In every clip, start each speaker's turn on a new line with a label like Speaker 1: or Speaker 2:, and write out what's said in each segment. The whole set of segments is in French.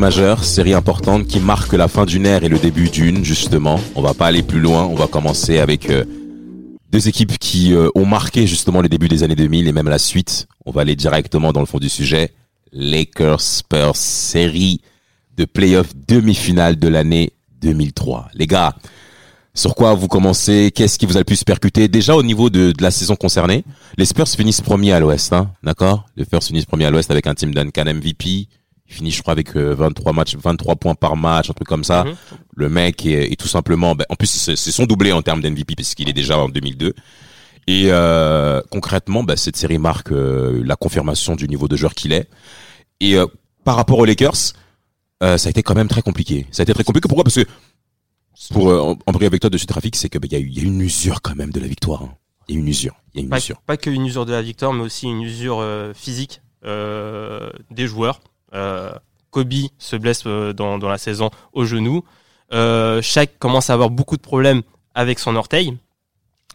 Speaker 1: Majeure, série importante qui marque la fin d'une ère et le début d'une, justement. On va pas aller plus loin, on va commencer avec euh, deux équipes qui euh, ont marqué justement le début des années 2000 et même la suite. On va aller directement dans le fond du sujet. Lakers Spurs, série de playoff demi-finale de l'année 2003. Les gars, sur quoi vous commencez? Qu'est-ce qui vous a le plus percuté? Déjà au niveau de, la saison concernée, les Spurs finissent premiers à l'Ouest, hein, d'accord? Les Spurs finissent premiers à l'Ouest avec un team Duncan MVP, il finit, je crois, avec 23 euh, matchs, 23 points par match, un truc comme ça. Mhm. Le mec est, tout simplement, ben, en plus, c'est son doublé en termes d'MVP puisqu'il est déjà en 2002. Et euh, concrètement, ben, cette série marque euh, la confirmation du niveau de joueur qu'il est. Et par rapport aux Lakers, ça a été quand même très compliqué. Ça a été très compliqué. Pourquoi? Parce que pour en embrayer avec toi dessus trafic, c'est que ben, il y, a une usure quand même de la victoire. Hein. Il y a une usure. Il y a une
Speaker 2: pas,
Speaker 1: usure.
Speaker 2: Pas que une usure de la victoire, mais aussi une usure physique des joueurs. Euh, Kobe se blesse euh, dans, dans, la saison au genou. Euh, Shaq commence à avoir beaucoup de problèmes avec son orteil,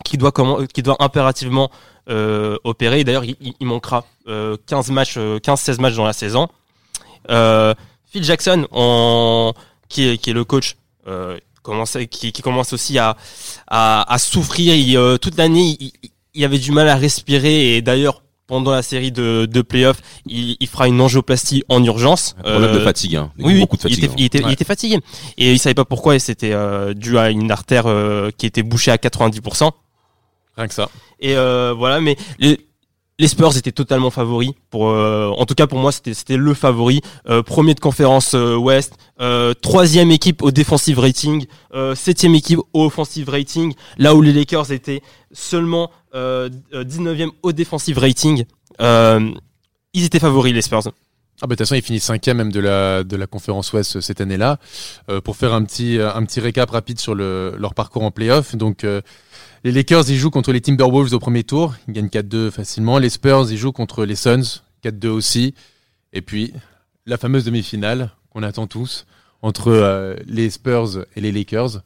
Speaker 2: qui doit, qui doit impérativement euh, opérer. D'ailleurs, il, il, manquera euh, 15 matchs, 15-16 matchs dans la saison. Phil Jackson, qui, est, qui est le coach, commence, qui, qui, commence aussi à, à, à souffrir. toute l'année, il, il, avait du mal à respirer et d'ailleurs pendant la série de, de playoffs, il, il, fera une angioplastie en urgence.
Speaker 1: Un problème de euh, fatigue, hein.
Speaker 2: Oui, beaucoup de fatigue. Il était, il, était, il était, fatigué. Et il savait pas pourquoi, et c'était euh, dû à une artère euh, qui était bouchée à 90%.
Speaker 3: Rien que ça.
Speaker 2: Et voilà, mais les, les Spurs étaient totalement favoris. Pour, euh, en tout cas pour moi, c'était le favori. Euh, premier de conférence euh, Ouest, troisième équipe au defensive rating, septième équipe au offensive rating. Là où les Lakers étaient seulement 19e au defensive rating, ils étaient favoris les Spurs.
Speaker 3: Ah bah, de toute façon, ils finissent cinquième même de la de la conférence Ouest cette année-là. pour faire un petit un petit récap rapide sur le, leur parcours en playoff, donc les Lakers, ils jouent contre les Timberwolves au premier tour. Ils gagnent 4-2 facilement. Les Spurs, ils jouent contre les Suns. 4-2 aussi. Et puis, la fameuse demi-finale qu'on attend tous entre euh, les Spurs et les Lakers.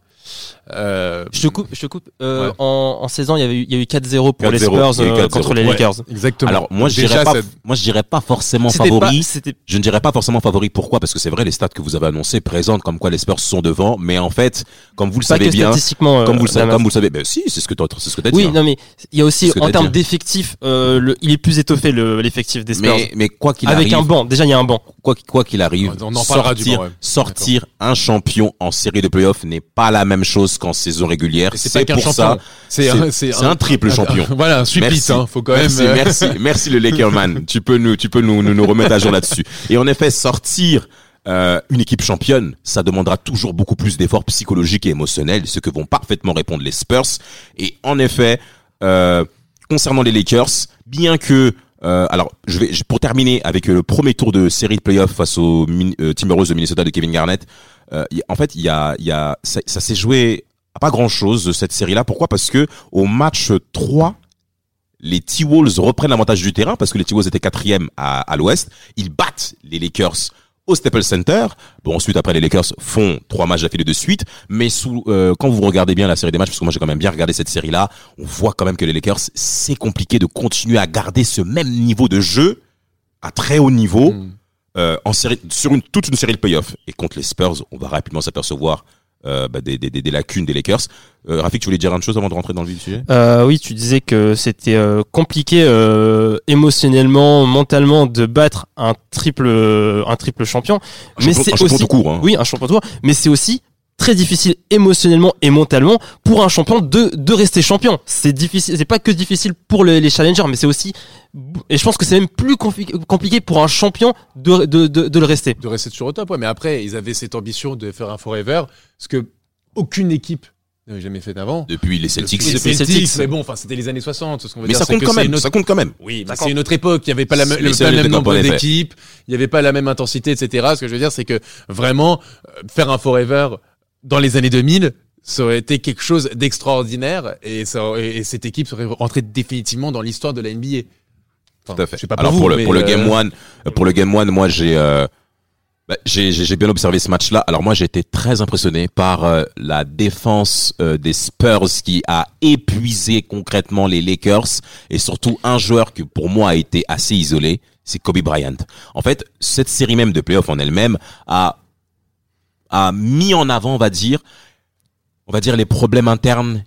Speaker 2: Euh, je te coupe, je te coupe. Euh, en, en 16 ans, il y avait eu, il y a eu 4-0 pour les Spurs euh, contre les Lakers.
Speaker 3: exactement.
Speaker 1: Alors moi, je dirais pas, moi je dirais pas forcément favori. je ne dirais pas forcément favori. Pourquoi? Parce que c'est vrai, les stats que vous avez annoncés présentent comme quoi les Spurs sont devant, mais en fait, comme vous le savez bien, comme vous le savez, comme vous le savez, ben si, c'est ce que tu c'est ce que as dit.
Speaker 2: Oui, hein. non mais il y a aussi en termes d'effectifs, euh, il est plus étoffé l'effectif des Spurs.
Speaker 1: Mais, mais quoi qu'il
Speaker 2: arrive, avec un banc. Déjà, il y a un banc.
Speaker 1: Quoi quoi qu'il arrive,
Speaker 3: on en sortir,
Speaker 1: sortir un champion en série de playoffs n'est pas la même chose qu'en saison régulière. C'est pour ça. C'est un, un, triple champion.
Speaker 3: voilà, un supplice, hein, faut quand
Speaker 1: merci,
Speaker 3: même.
Speaker 1: Merci, merci le Lakerman. tu peux nous, tu peux nous, nous, nous remettre à jour là-dessus. Et en effet, sortir euh, une équipe championne, ça demandera toujours beaucoup plus d'efforts psychologiques et émotionnels, ce que vont parfaitement répondre les Spurs. Et en effet, euh, concernant les Lakers, bien que euh, alors, je vais pour terminer avec le premier tour de série de playoffs face aux euh, Timberwolves de Minnesota de Kevin Garnett. Euh, en fait, il y a, y a, ça, ça s'est joué pas grand chose de cette série-là. Pourquoi? Parce que au match 3, les T-Wolves reprennent l'avantage du terrain parce que les T-Wolves étaient quatrième à, à l'ouest. Ils battent les Lakers au Staples Center. Bon, ensuite, après, les Lakers font trois matchs d'affilée de suite. Mais sous, euh, quand vous regardez bien la série des matchs, parce que moi j'ai quand même bien regardé cette série-là, on voit quand même que les Lakers, c'est compliqué de continuer à garder ce même niveau de jeu à très haut niveau. Hmm. Euh, en série, sur une, toute une série de playoffs. Et contre les Spurs, on va rapidement s'apercevoir euh, bah, des, des, des, lacunes des Lakers. Euh, Rafik, tu voulais dire une chose avant de rentrer dans le vif du sujet?
Speaker 2: Euh, Oui, tu disais que c'était euh, compliqué euh, émotionnellement, mentalement de battre un triple, un triple champion.
Speaker 1: Un mais c'est aussi, court, hein.
Speaker 2: oui, un champion de cours. Mais c'est aussi très difficile émotionnellement et mentalement pour un champion de, de rester champion. C'est difficile, c'est pas que difficile pour les challengers, mais c'est aussi, et je pense que c'est même plus compliqué pour un champion de, de, de, de, le rester.
Speaker 3: De rester sur le top, ouais. Mais après, ils avaient cette ambition de faire un forever, ce que aucune équipe n'avait jamais fait avant.
Speaker 1: Depuis les Celtics.
Speaker 3: Depuis les
Speaker 2: Celtics.
Speaker 3: Celtics, mais bon, enfin, c'était les années 60. Ce qu'on veut
Speaker 1: Mais
Speaker 3: dire,
Speaker 1: ça compte quand même.
Speaker 3: autre-
Speaker 1: Ça compte quand même.
Speaker 3: Oui, mais c'est une autre époque. Il n'y avait pas, la même-
Speaker 1: C'est-
Speaker 3: le, pas le même nombre d'équipes. Il n'y avait pas la même intensité, etc. Ce que je veux dire, c'est que vraiment, euh, faire un Forever dans les années 2000, ça aurait été quelque chose d'extraordinaire et, ça et cette équipe serait rentrée définitivement dans l'histoire de la NBA. Enfin,
Speaker 1: Tout à fait.
Speaker 3: Je sais pas pour
Speaker 1: Alors
Speaker 3: vous,
Speaker 1: pour le pour le
Speaker 3: euh,
Speaker 1: game one, pour le game one, moi j'ai euh, bah, j'ai bien observé ce match-là. Alors moi j'ai été très impressionné par euh, la défense euh, des Spurs qui a épuisé concrètement les Lakers et surtout un joueur qui pour moi a été assez isolé, c'est Kobe Bryant. En fait, cette série même de playoffs en elle-même a a mis en avant, on va dire, on va dire les problèmes internes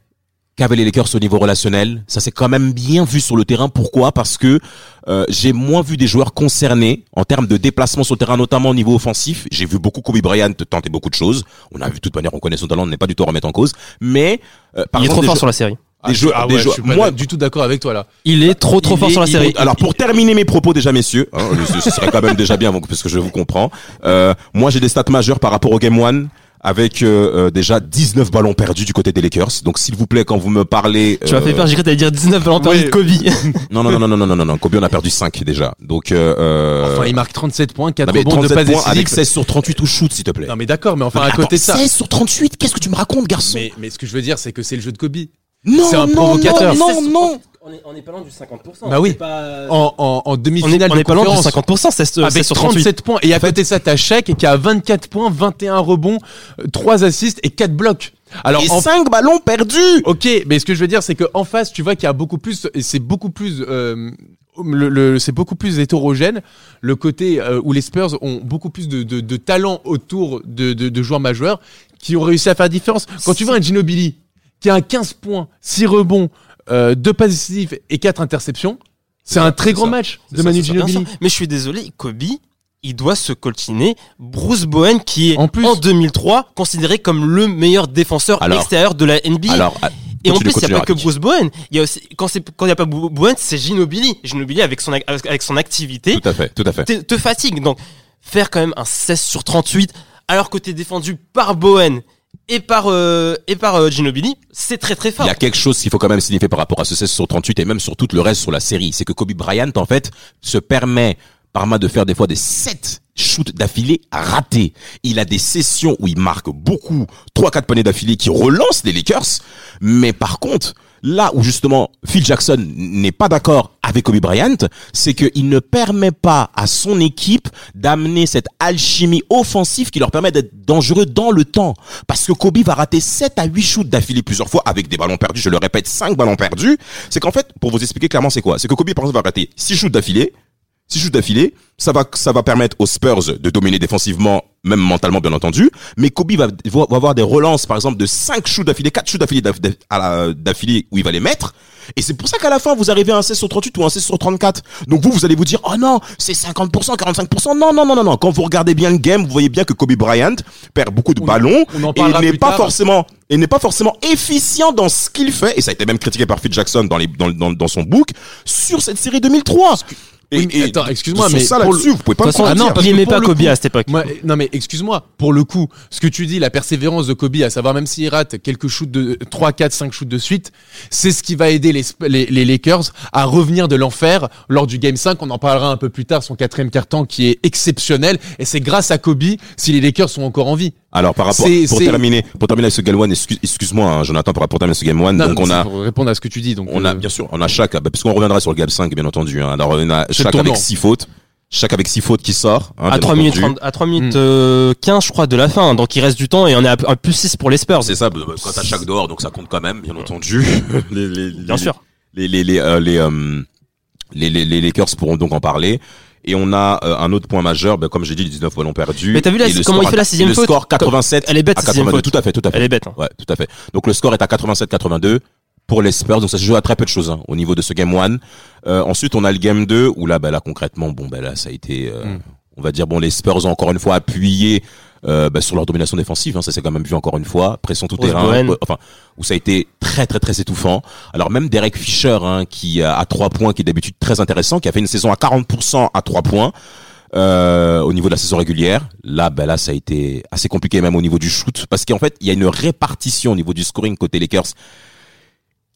Speaker 1: qu'avaient les Lakers au niveau relationnel. Ça s'est quand même bien vu sur le terrain. Pourquoi? Parce que euh, j'ai moins vu des joueurs concernés en termes de déplacement sur le terrain, notamment au niveau offensif. J'ai vu beaucoup Kobe Bryant tenter beaucoup de choses. On a vu de toute manière, on connaît son talent, on n'est pas du tout à remettre en cause. Mais euh, par
Speaker 2: Il est trop fort sur la série.
Speaker 3: Ah,
Speaker 1: des
Speaker 3: je-
Speaker 1: joueurs-
Speaker 3: ah
Speaker 1: des
Speaker 3: ouais,
Speaker 1: joueurs-
Speaker 3: je suis pas
Speaker 1: moi-
Speaker 3: du tout d'accord avec toi là.
Speaker 2: Il est trop trop
Speaker 3: Il
Speaker 2: fort
Speaker 3: est-
Speaker 2: sur la série.
Speaker 3: est-
Speaker 1: alors pour terminer mes propos déjà messieurs, hein, ce ce serait quand même déjà bien parce que je vous comprends. Euh, moi j'ai des stats majeures par rapport au game one avec euh, euh, déjà 19 ballons perdus du côté des Lakers. Donc s'il vous plaît quand vous me parlez
Speaker 2: Tu m'as fait
Speaker 1: euh,
Speaker 2: peur, j'ai cru que t'allais dire 19 ballons perdus
Speaker 3: Oui.
Speaker 2: de Kobe.
Speaker 1: Non non non non non non non non Kobe on a perdu 5 déjà. Donc euh, euh,
Speaker 3: Enfin, il marque 37 points, 4
Speaker 1: non, mais
Speaker 3: rebonds, 2
Speaker 1: 37
Speaker 3: passes
Speaker 1: points avec
Speaker 3: décisives.
Speaker 1: 16 sur 38 au shoot s'il te plaît.
Speaker 3: Non mais d'accord, mais enfin
Speaker 1: Non, mais
Speaker 3: à côté de ça.
Speaker 1: 16 sur 38, qu'est-ce que tu me racontes garçon?
Speaker 3: Mais, mais ce que je veux dire, c'est que c'est le jeu de Kobe.
Speaker 1: Non
Speaker 3: c'est un
Speaker 1: non,
Speaker 3: provocateur.
Speaker 1: Non non non.
Speaker 2: On est, pas loin du 50%.
Speaker 3: Bah oui. En, en, en
Speaker 2: On est,
Speaker 3: demi-finale
Speaker 2: on
Speaker 3: de
Speaker 2: est pas loin du
Speaker 3: conférence.
Speaker 2: 50%, c'est
Speaker 3: avec
Speaker 2: sur 38.
Speaker 3: 37 points. Et à côté de ça, t'as Shaq qui a 24 points, 21 rebonds, 3 assists et 4 blocs. Alors,
Speaker 1: Et
Speaker 3: en
Speaker 1: 5 ballons perdus.
Speaker 3: Ok, mais ce que je veux dire, c'est que en face, tu vois qu'il y a beaucoup plus, et c'est beaucoup plus, euh, le, le- c'est beaucoup plus hétérogène. Le côté euh, où les Spurs ont beaucoup plus de, de, de talent autour de, de, de joueurs majeurs qui ont réussi à faire la différence. Quand tu vois un Ginobili qui a un 15 points, 6 rebonds, euh, 2 passes décisives et 4 interceptions, c'est un très grand
Speaker 1: ça.
Speaker 3: match de
Speaker 1: ça,
Speaker 3: Manu Ginobili.
Speaker 2: Mais je suis désolé, Kobe, il doit se coltiner Bruce Bowen, qui est
Speaker 3: En plus.
Speaker 2: en 2003 considéré comme le meilleur défenseur
Speaker 1: Alors-
Speaker 2: extérieur de la NBA.
Speaker 1: Alors ah,
Speaker 2: et en plus, il n'y a pas que. Bruce Bowen. Il y a aussi, quand il n'y a pas Bo- Bowen, c'est Ginobili. Ginobili avec son, avec son activité
Speaker 1: Tout à fait, tout à fait.
Speaker 2: te, te fatigue. Donc, faire quand même un 16 sur 38 alors que t'es défendu par Bowen et par, euh, et par euh, Ginobili, c'est très très
Speaker 1: Il
Speaker 2: fort.
Speaker 1: y a quelque chose qu'il faut quand même signifier par rapport à ce 16 sur 38 et même sur tout le reste sur la série. C'est que Kobe Bryant, en fait, se permet par main de faire des fois des 7 shoots d'affilée ratés. Il a des sessions où il marque beaucoup, 3-4 paniers d'affilée qui relancent les Lakers. Mais par contre, là où justement Phil Jackson n'est pas d'accord Kobe Bryant, c'est qu'il ne permet pas à son équipe d'amener cette alchimie offensive qui leur permet d'être dangereux dans le temps. Parce que Kobe va rater 7 à 8 shoots d'affilée plusieurs fois avec des ballons perdus. Je le répète, 5 ballons perdus. C'est qu'en fait, pour vous expliquer clairement c'est quoi, c'est que Kobe par exemple va rater 6 shoots d'affilée. 6 shoots d'affilée, ça va, ça va permettre aux Spurs de dominer défensivement, même mentalement bien entendu. Mais Kobe va, va avoir des relances, par exemple, de 5 shoots d'affilée, 4 shoots d'affilée d'affilée où il va les mettre. Et c'est pour ça qu'à la fin, vous arrivez à un 16 sur 38 ou un 16 sur 34. Donc vous, vous allez vous dire, oh non, c'est 50%, 45%. Non, non, non, non, non. Quand vous regardez bien le game, vous voyez bien que Kobe Bryant perd beaucoup de
Speaker 3: On-
Speaker 1: ballons. et il n'est pas forcément, il n'est pas forcément efficient dans ce qu'il fait. Et ça a été même critiqué par Phil Jackson dans les, dans, dans, dans son book sur cette série 2003. Et,
Speaker 3: Oui, mais
Speaker 1: et
Speaker 3: attends, excuse-moi, mais
Speaker 1: ça
Speaker 3: pour
Speaker 1: là-dessus, vous pouvez pas me
Speaker 3: Ah non, parce
Speaker 2: il
Speaker 3: que
Speaker 2: aimait
Speaker 3: pour
Speaker 2: pas
Speaker 3: le
Speaker 2: Kobe
Speaker 3: coup-
Speaker 2: à cette époque.
Speaker 3: Moi, non mais excuse-moi, pour le coup, ce que tu dis, la persévérance de Kobe, à savoir même s'il rate quelques shoots de 3, 4, 5 shoots de suite, c'est ce qui va aider les, les, les Lakers à revenir de l'enfer lors du Game 5. On en parlera un peu plus tard, son quatrième carton qui est exceptionnel. Et c'est grâce à Kobe si les Lakers sont encore en vie.
Speaker 1: Alors par rapport pour terminer pour terminer avec ce game one excuse, excuse-moi hein, Jonathan pour, pour terminer ce game one
Speaker 3: Non,
Speaker 1: donc on a
Speaker 3: pour répondre à ce que tu dis. Donc,
Speaker 1: on a
Speaker 3: euh,
Speaker 1: bien sûr on a chaque bah, parce qu'on reviendra sur le game 5 bien entendu hein. alors on a
Speaker 3: C'est le
Speaker 1: chaque
Speaker 3: tournant.
Speaker 1: avec six fautes chaque avec six fautes qui sort hein,
Speaker 2: à
Speaker 1: bien
Speaker 2: 3 minutes,
Speaker 1: entendu.
Speaker 2: 30 à 3 minutes
Speaker 3: Mm.
Speaker 2: euh, 15, je crois, de la fin. Donc, il reste du temps et on est à, à plus 6 pour les Spurs.
Speaker 1: c'est ça bah, bah, quand t'as chaque dehors donc ça compte quand même bien entendu les, les,
Speaker 2: Bien
Speaker 1: les-
Speaker 2: sûr.
Speaker 1: les les les euh, les, euh, les, les, les Lakers pourront donc en parler et on a euh, un autre point majeur, bah, comme j'ai dit, les 19 ballons perdus.
Speaker 2: Mais t'as vu là,
Speaker 1: le
Speaker 2: comment
Speaker 1: score
Speaker 2: il fait la sixième
Speaker 1: Le
Speaker 2: faute
Speaker 1: score 87
Speaker 2: Elle est bête,
Speaker 1: à
Speaker 2: cette sixième
Speaker 1: 82.
Speaker 2: faute.
Speaker 1: Tout à fait, tout à fait.
Speaker 2: Elle est bête. hein.
Speaker 1: Ouais, tout à fait. Donc le score est à 87-82 pour les Spurs. Donc ça se joue à très peu de choses hein, au niveau de ce game 1. Euh, ensuite, on a le game 2 où là, bah, là concrètement, bon, bah, là, ça a été, euh,
Speaker 3: Mm.
Speaker 1: on va dire, bon, les Spurs ont encore une fois appuyé euh, bah, sur leur domination défensive. Hein, ça s'est quand même vu encore une fois, pression tout terrain. Euh, Enfin, où ça a été très très très étouffant. Alors même Derek Fisher, hein, qui a à trois points, qui est d'habitude très intéressant, qui a fait une saison à 40% à trois points. euh, au niveau de la saison régulière. Là, ben là, ça a été assez compliqué même au niveau du shoot parce qu'en fait, il y a une répartition au niveau du scoring côté Lakers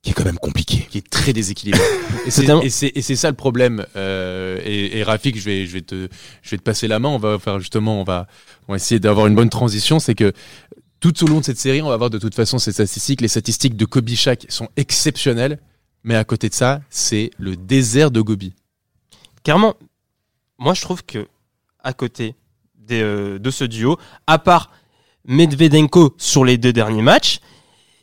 Speaker 1: qui est quand même compliqué.
Speaker 3: qui est très déséquilibré. et c'est ça le problème. Euh, et, et Rafik, je vais je vais te je vais te passer la main. On va faire justement, on va on va essayer d'avoir une bonne transition. C'est que tout au long de cette série, on va voir de toute façon ces statistiques. Les statistiques de Kobe Shaq sont exceptionnelles, mais à côté de ça, c'est le désert de Gobi.
Speaker 2: Clairement, moi je trouve que à côté des, euh, de ce duo, à part Medvedenko sur les deux derniers matchs,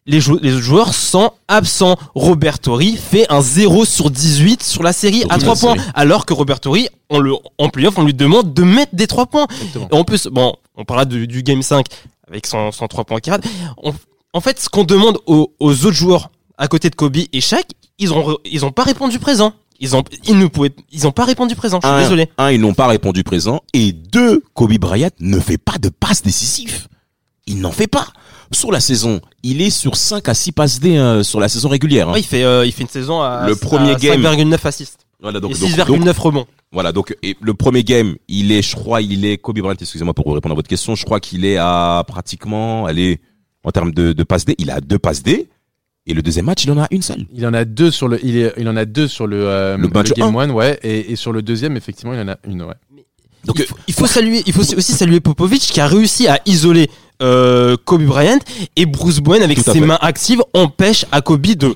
Speaker 2: les, jou- les joueurs sont absents. Robert Torrey fait un 0 sur 18 sur la série à
Speaker 1: toute
Speaker 2: 3
Speaker 1: la
Speaker 2: points,
Speaker 1: série.
Speaker 2: alors que Robert Torrey, on le, en playoff, on lui demande de mettre des 3 points.
Speaker 3: Exactement.
Speaker 2: Et en plus, bon, on parlera du, du game 5 avec son, son 3 points. On- En fait, ce qu'on demande aux, aux autres joueurs à côté de Kobe et Shaq, ils ont, ils ont pas répondu présent. Ils ont, ils ne pouvaient, ils ont pas répondu présent. Je suis
Speaker 1: Un,
Speaker 2: désolé.
Speaker 1: un, ils n'ont pas répondu présent. Et deux, Kobe Bryant ne fait pas de passes décisives. Il n'en fait pas. Sur la saison, il est sur 5 à 6 passes D euh, sur la saison régulière. hein.
Speaker 2: Ouais, il fait, euh, il fait une saison à,
Speaker 1: Le premier
Speaker 2: à
Speaker 1: game.
Speaker 2: 5,9 assists.
Speaker 1: Voilà,
Speaker 2: Et
Speaker 1: donc, donc-
Speaker 2: 6,9
Speaker 1: donc-
Speaker 2: rebonds.
Speaker 1: voilà, donc et le premier game, il est, je crois, il est Kobe Bryant. Excusez-moi pour répondre à votre question. Je crois qu'il est à pratiquement, allez, en termes de, de passes D, il a deux passes D. Et le deuxième match, il en a une seule.
Speaker 3: Il en a deux sur le il, est, il en a deux sur le, euh,
Speaker 1: Le match
Speaker 3: game one, ouais, et, et sur le deuxième, effectivement, il en a une, ouais.
Speaker 1: Donc,
Speaker 2: il faut, il faut saluer, il faut aussi saluer Popovic qui a réussi à isoler euh, Kobe Bryant et Bruce Bowen avec
Speaker 1: à
Speaker 2: ses
Speaker 1: fait.
Speaker 2: mains actives empêche à Kobe de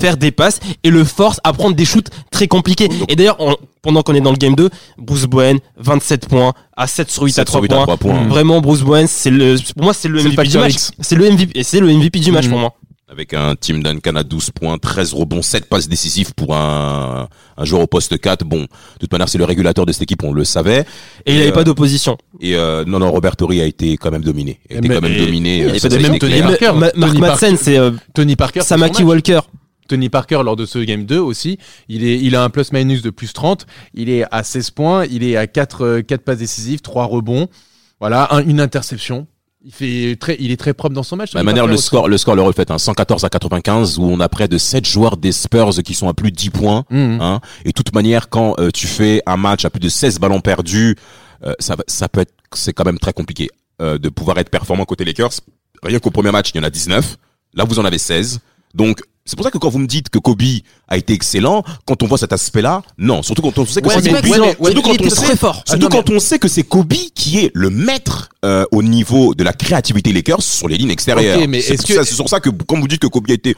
Speaker 2: faire des passes et le force à prendre des shoots très compliqués. Et d'ailleurs, pendant qu'on est dans le game 2, Bruce Bowen 27 points à 7 sur 8 à
Speaker 1: 7 sur
Speaker 2: 3
Speaker 1: 8 à
Speaker 2: points.
Speaker 1: 3 points.
Speaker 2: Vraiment Bruce Bowen, c'est le pour moi c'est le MVP du match. C'est le MVP c'est le MVP du match
Speaker 3: Mhm.
Speaker 2: pour moi.
Speaker 1: Avec un Tim Duncan à 12 points, 13 rebonds, 7 passes décisives pour un, un joueur au poste 4. Bon, de toute manière, c'est le régulateur de cette équipe, on le savait.
Speaker 2: Et il
Speaker 1: Et,
Speaker 2: n'avait
Speaker 1: euh,
Speaker 2: pas d'opposition.
Speaker 1: Et euh, non, non, Robert Torrey a été quand même dominé. Il a été
Speaker 3: Mais-
Speaker 1: quand même
Speaker 3: et-
Speaker 1: dominé.
Speaker 2: Il
Speaker 1: euh, ça,
Speaker 3: même Tony.
Speaker 2: Et
Speaker 3: Parker,
Speaker 2: Ma- Mark Madsen, c'est euh,
Speaker 3: Tony Parker,
Speaker 2: Samaki. Walker.
Speaker 3: Tony Parker lors de ce game 2 aussi, il est il a un plus minus de plus 30, il est à 16 points, il est à 4 4 passes décisives, 3 rebonds. Voilà, un- une interception. Il fait très il est très propre dans son match.
Speaker 1: De la
Speaker 3: Tony
Speaker 1: manière, le score, le score le reflète, hein, 114 à 95, où on a près de 7 joueurs des Spurs qui sont à plus de 10 points.
Speaker 3: Mhm.
Speaker 1: Hein. Et de toute manière, quand euh, tu fais un match à plus de 16 ballons perdus, euh, ça, ça peut être, c'est quand même très compliqué euh, de pouvoir être performant côté Lakers. Rien qu'au premier match, il y en a 19. Là, vous en avez 16. Donc, c'est pour ça que quand vous me dites que Kobe a été excellent, quand on voit cet aspect-là, non. Surtout quand on sait que
Speaker 3: Ouais,
Speaker 1: c'est Kobe.
Speaker 3: ouais,
Speaker 1: surtout quand on
Speaker 2: très
Speaker 1: sait,
Speaker 2: fort.
Speaker 1: Surtout
Speaker 3: non, mais-
Speaker 1: quand on sait que c'est Kobe qui est le maître euh, au niveau de la créativité Lakers sur les lignes extérieures.
Speaker 3: Ok, mais
Speaker 1: c'est
Speaker 3: est-ce
Speaker 1: pour
Speaker 3: que-
Speaker 1: sur ça que quand vous dites que Kobe a été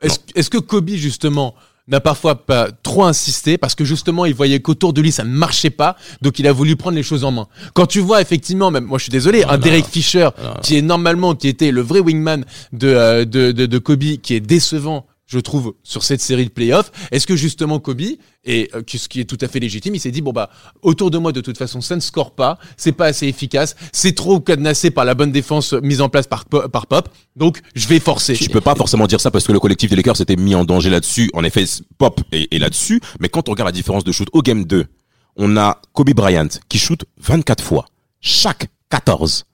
Speaker 3: Est-ce est-ce que Kobe justement n'a parfois pas trop insisté parce que justement il voyait qu'autour de lui ça ne marchait pas donc il a voulu prendre les choses en main? Quand tu vois effectivement même moi je suis désolé un Derek Fisher qui est normalement qui était le vrai wingman de euh, de, de de Kobe qui est décevant je trouve sur cette série de playoffs est-ce que justement Kobe et euh, ce qui est tout à fait légitime il s'est dit bon bah autour de moi de toute façon ça ne score pas c'est pas assez efficace c'est trop cadenassé par la bonne défense mise en place par Po- par Pop donc je vais forcer
Speaker 1: Tu peux pas forcément dire ça parce que le collectif des Lakers s'était mis en danger là-dessus. En effet, Pop est, est là-dessus. Mais quand on regarde la différence de shoot au game 2, on a Kobe Bryant qui shoot 24 fois. Chaque 14.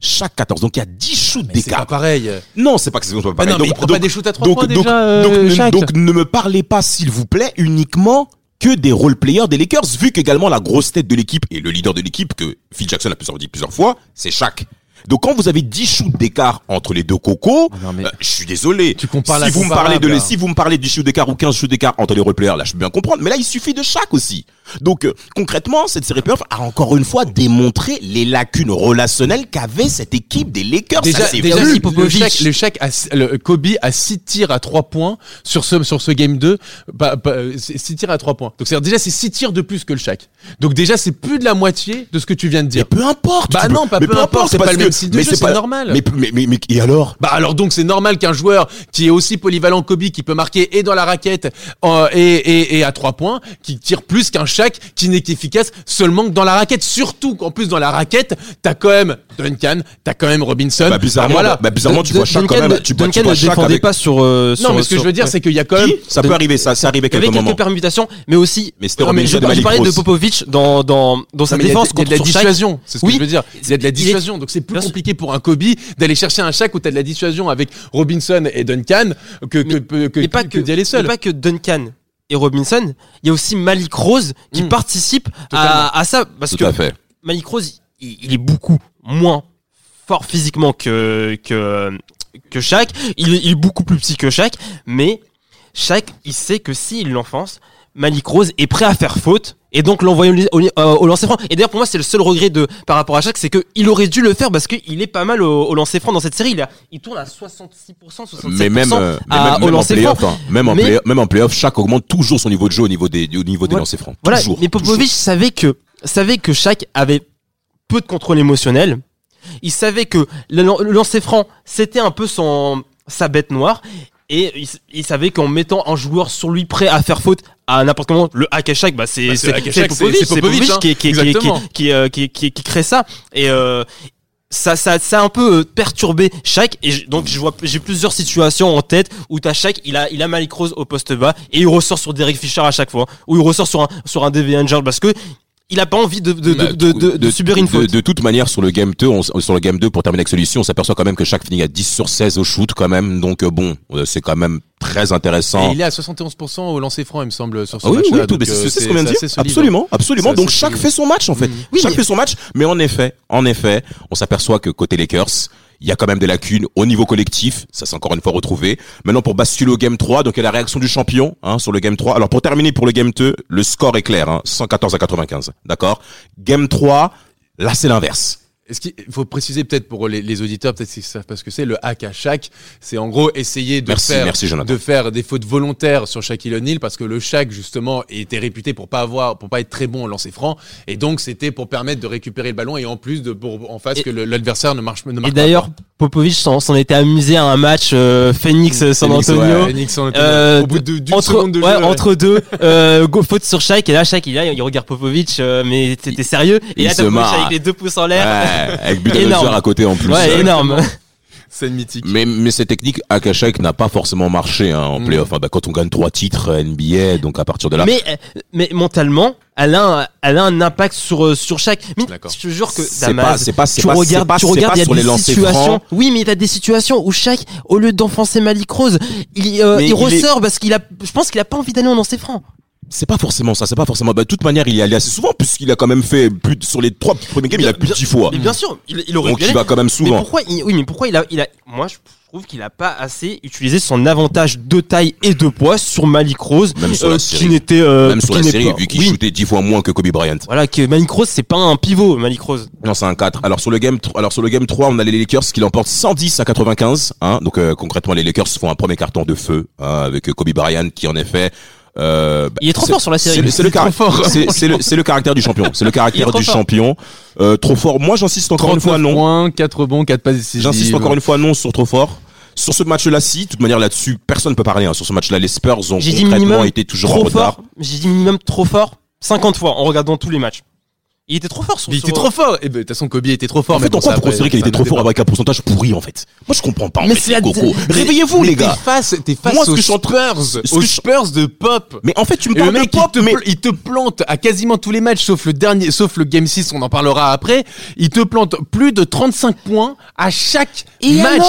Speaker 1: Chaque 14. Donc il y a 10 shoots
Speaker 3: Mais c'est pas
Speaker 1: d'écart.
Speaker 3: pareil
Speaker 1: Non, c'est pas que c'est pas
Speaker 3: Ah
Speaker 1: pareil.
Speaker 3: non, mais
Speaker 1: Donc-
Speaker 3: il
Speaker 1: donc-
Speaker 3: pas des shoots à trois
Speaker 1: donc,
Speaker 3: points
Speaker 1: donc,
Speaker 3: déjà, euh,
Speaker 1: donc, ne, donc ne me parlez pas, s'il vous plaît, uniquement que des role players des Lakers, vu qu'également la grosse tête de l'équipe et le leader de l'équipe, que Phil Jackson a plusieurs dit plusieurs fois, c'est Shaq. Donc quand vous avez 10 shoots d'écart entre les deux cocos,
Speaker 3: mais-
Speaker 1: euh, je suis désolé.
Speaker 3: Tu compares
Speaker 1: si vous me parlez de les, si vous me parlez du shoot d'écart ou 15 shoots d'écart entre les role players, là je peux bien comprendre. Mais là il suffit de Shaq aussi. Donc euh, concrètement, cette série playoff a encore une fois démontré les lacunes relationnelles qu'avait cette équipe des Lakers.
Speaker 3: Déjà,
Speaker 1: Ça, c'est
Speaker 3: déjà
Speaker 1: vu.
Speaker 3: le,
Speaker 2: Popovic.
Speaker 3: Shaq, le Shaq a- le Kobe a 6 tirs à 3 points sur ce, sur ce game 2. Bah, bah, 6 tirs à 3 points. Donc, c'est déjà, c'est 6 tirs de plus que le Shaq. Donc, déjà, c'est plus de la moitié de ce que tu viens de
Speaker 1: Mais
Speaker 3: dire.
Speaker 1: peu importe.
Speaker 3: Bah non, pas peu importe, c'est pas le style de
Speaker 1: mais
Speaker 3: jeu, c'est
Speaker 1: pas-
Speaker 3: normal.
Speaker 1: Mais, mais, mais, mais- et alors?
Speaker 3: Bah alors donc c'est normal qu'un joueur qui est aussi polyvalent que Kobe, qui peut marquer et dans la raquette euh, et, et, et à trois points, qui tire plus qu'un Shaq, qui n'est qu'efficace seulement que dans la raquette. Surtout qu'en plus dans la raquette, t'as quand même Duncan, t'as quand même Robinson.
Speaker 1: Bah bizarrement,
Speaker 3: voilà.
Speaker 1: bah, bizarrement tu vois Shaq
Speaker 2: Duncan
Speaker 1: quand même. Tu vois, tu
Speaker 2: Duncan
Speaker 1: vois
Speaker 2: ne défendait
Speaker 1: avec...
Speaker 2: pas sur. euh,
Speaker 3: non
Speaker 2: sur-
Speaker 3: mais ce que
Speaker 2: sur-
Speaker 3: je veux dire
Speaker 2: ouais.
Speaker 3: c'est qu'il y a quand même
Speaker 1: Qui? Ça peut arriver, ça, ça
Speaker 2: avait
Speaker 1: quelques
Speaker 2: quelques
Speaker 1: moments.
Speaker 2: permutations, mais aussi.
Speaker 1: Mais c'était
Speaker 2: Non,
Speaker 1: Robinson
Speaker 2: je, parlais de. Popovic dans, dans, dans sa
Speaker 3: Non, mais il y a-
Speaker 2: défense
Speaker 3: il y a de la
Speaker 2: contre Shaq.
Speaker 3: dissuasion, c'est ce que je veux dire. Il y a de la dissuasion, donc c'est plus
Speaker 2: Bien
Speaker 3: compliqué pour un Kobe d'aller chercher un Shaq où t'as de la dissuasion avec Robinson et Duncan que que
Speaker 2: Mais-
Speaker 3: que, que,
Speaker 2: mais pas
Speaker 3: que
Speaker 2: que
Speaker 3: d'y aller seul.
Speaker 2: mais pas que Duncan. et Robinson, il y a aussi Malik Rose qui
Speaker 3: Mm.
Speaker 2: participe à, à ça parce
Speaker 1: Tout
Speaker 2: que
Speaker 1: à fait.
Speaker 2: Malik Rose, il, il est beaucoup moins fort physiquement que que que Shaq. Il, est- il est beaucoup plus petit que Shaq, mais Shaq, il sait que s'il l'enfonce, Malik Rose est prêt à faire faute et donc l'envoyer au, au, euh, au lancer franc. Et d'ailleurs pour moi c'est le seul regret de par rapport à Shaq, c'est que il aurait dû le faire parce qu'il est pas mal au, au lancer franc dans cette série. Il, a, il tourne à 66%, 67%
Speaker 1: Mais même, euh, mais
Speaker 2: à-
Speaker 1: même,
Speaker 2: au lancer franc.
Speaker 1: hein, même en
Speaker 2: Mais-
Speaker 1: play- même en playoff, chaque augmente toujours son niveau de jeu au niveau des, au niveau des lancers francs.
Speaker 2: Voilà,
Speaker 1: toujours,
Speaker 2: mais Popovic savait que savait que Shaq avait peu de contrôle émotionnel. Il savait que le, le lancer franc, c'était un peu son sa bête noire. Et il, il savait qu'en mettant un joueur sur lui prêt à faire faute à n'importe quel moment, le hack à bah c'est
Speaker 3: Bah, c'est
Speaker 2: Popovic,
Speaker 3: Popovic, hein.
Speaker 2: qui, qui, qui, qui,
Speaker 3: Exactement.
Speaker 2: qui, euh, qui, qui- qui crée ça. Et euh, ça, ça, ça a un peu euh, perturbé Shaq. Et donc je vois, j'ai plusieurs situations en tête où t'as Shaq, il a, il a Malik Rose au poste bas et il ressort sur Derek Fisher à chaque fois, ou il ressort sur un, sur un DV Angel parce que il a pas envie de, de, de,
Speaker 1: Bah,
Speaker 2: de, de- de subir une
Speaker 1: de,
Speaker 2: faute.
Speaker 1: de toute manière, sur le game 2, on, sur le game 2, pour terminer avec celui-ci, on s'aperçoit quand même que chaque finit à 10 sur 16 au shoot, quand même. Donc, euh, bon, euh, c'est quand même très
Speaker 3: Et
Speaker 1: intéressant.
Speaker 3: il est à 71% au lancer franc, il me semble, sur ce
Speaker 1: Ah oui, oui, mais c'est
Speaker 3: euh,
Speaker 1: ce qu'on vient de dire.
Speaker 3: hein.
Speaker 1: Absolument, absolument. Donc chaque
Speaker 3: solide.
Speaker 1: fait son match en fait.
Speaker 2: Oui,
Speaker 1: chaque
Speaker 2: mais-
Speaker 1: fait son match, mais en effet, en effet, on s'aperçoit que côté Lakers, il y a quand même des lacunes au niveau collectif. Ça c'est encore une fois retrouvé. Maintenant pour basculer au game 3, donc il la réaction du champion hein, sur le game 3. Alors pour terminer pour le game 2, le score est clair, hein, 114 à 95. D'accord? Game 3, là c'est l'inverse.
Speaker 3: Est-ce qu'il faut préciser peut-être pour les, les auditeurs, peut-être qu'ils savent pas ce que c'est, le hack à Shaq, c'est en gros essayer de
Speaker 1: Merci,
Speaker 3: faire
Speaker 1: merci
Speaker 3: de faire des fautes volontaires sur Shaquille O'Neal parce que le Shaq justement était réputé pour pas avoir pour pas être très bon au lancer franc et donc c'était pour permettre de récupérer le ballon et en plus de pour en face
Speaker 2: Et-
Speaker 3: que l'adversaire ne marche ne marque
Speaker 2: Et d'ailleurs,
Speaker 3: pas,
Speaker 2: Popovic s'en était amusé à un match euh, Phoenix San
Speaker 1: Phoenix,
Speaker 2: Antonio.
Speaker 3: Phoenix en
Speaker 2: Euh,
Speaker 3: au bout de d'une
Speaker 2: entre,
Speaker 3: seconde de jeu
Speaker 2: ouais,
Speaker 3: ouais.
Speaker 2: entre deux, euh, go, faute sur Shaq et là Shaq il, a, il regarde Popovic euh, mais t'étais sérieux et
Speaker 1: il
Speaker 2: là
Speaker 1: se marre.
Speaker 2: avec les deux pouces en l'air.
Speaker 1: Avec but
Speaker 2: Énorme.
Speaker 1: à côté en plus.
Speaker 2: Ouais, énorme.
Speaker 3: scène mythique.
Speaker 1: Mais, mais cette technique Akashek n'a pas forcément marché hein, en
Speaker 3: Mm.
Speaker 1: playoff. Hein, bah, quand on gagne trois titres NBA, donc à partir de là,
Speaker 2: Mais, euh, mais mentalement, elle a, un, elle a un impact sur, euh, sur chaque. Mais
Speaker 3: D'accord.
Speaker 2: je te jure que
Speaker 1: c'est pas, c'est pas,
Speaker 2: tu
Speaker 1: pas,
Speaker 2: regardes,
Speaker 1: pas,
Speaker 2: tu regardes,
Speaker 1: pas
Speaker 2: il y a
Speaker 1: sur les
Speaker 2: des situations.
Speaker 1: francs.
Speaker 2: Oui, mais il y a des situations où chaque, au lieu d'enfoncer Malik Rose, il, euh, il,
Speaker 1: est-
Speaker 2: ressort parce qu'il a, je pense qu'il a pas envie d'aller en lancer franc.
Speaker 1: C'est pas forcément ça, c'est pas forcément. Bah, de toute manière, il y est allé assez souvent puisqu'il a quand même fait plus de- sur les trois premiers games, il a plus de 10 fois.
Speaker 2: Mais bien sûr, il, il aurait
Speaker 1: Donc
Speaker 2: pu y
Speaker 1: il
Speaker 2: aller.
Speaker 1: va quand même
Speaker 2: Mais
Speaker 1: souvent.
Speaker 2: pourquoi il, Oui, mais pourquoi il a, il a Moi, je trouve qu'il a pas assez utilisé son avantage de taille et de poids sur Malik Rose,
Speaker 1: Même sur
Speaker 2: euh,
Speaker 1: la
Speaker 2: qui n'était euh,
Speaker 1: Même sur
Speaker 2: qui
Speaker 1: la
Speaker 2: n'est
Speaker 1: série,
Speaker 2: pas-
Speaker 1: vu qu'il
Speaker 2: oui.
Speaker 1: shootait 10 fois moins que Kobe Bryant.
Speaker 2: Voilà, que Malik Rose, c'est pas un pivot, Malik Rose.
Speaker 1: Non, c'est un 4. Alors sur le game, tr- alors sur le game 3, on a les Lakers qui l'emportent 110 à 95. Hein, donc euh, concrètement, les Lakers font un premier carton de feu hein, avec euh, Kobe Bryant qui en effet. Euh, bah,
Speaker 2: Il est trop fort sur la série.
Speaker 1: C'est le, c'est le le, caractère du champion. C'est le caractère
Speaker 2: trop
Speaker 1: du
Speaker 2: fort.
Speaker 1: champion. Euh, trop fort. Moi, j'insiste encore une fois
Speaker 3: 39
Speaker 1: non.
Speaker 3: points, 4 bons, 4 passes décisives.
Speaker 1: J'insiste encore une fois non sur trop fort. Sur ce match-là, si, de toute manière là-dessus, personne ne peut parler. Hein. Sur ce match-là, les Spurs ont concrètement
Speaker 2: minimum
Speaker 1: été toujours en
Speaker 2: trop
Speaker 1: retard.
Speaker 2: J'ai dit minimum trop fort 50 fois en regardant tous les matchs. Il était trop fort sur
Speaker 3: Il était trop fort. Et ben, de toute façon, Kobe était trop fort.
Speaker 1: En
Speaker 3: mais
Speaker 1: fait,
Speaker 3: après,
Speaker 1: considérez qu'il était trop fort avec un pourcentage pourri en fait Moi, je comprends pas.
Speaker 2: Mais c'est mais-
Speaker 1: Réveillez-vous,
Speaker 3: Mais
Speaker 1: les gars.
Speaker 3: T'es face, t'es face aux
Speaker 1: que je suis en train-
Speaker 3: Spurs, aux Spurs de Pop.
Speaker 1: Mais en fait, tu me parles de
Speaker 3: mec,
Speaker 1: pop, mais
Speaker 3: il te plante à quasiment tous les matchs, sauf le dernier, sauf le Game 6, on en parlera après. Il te plante plus de 35 points à chaque match.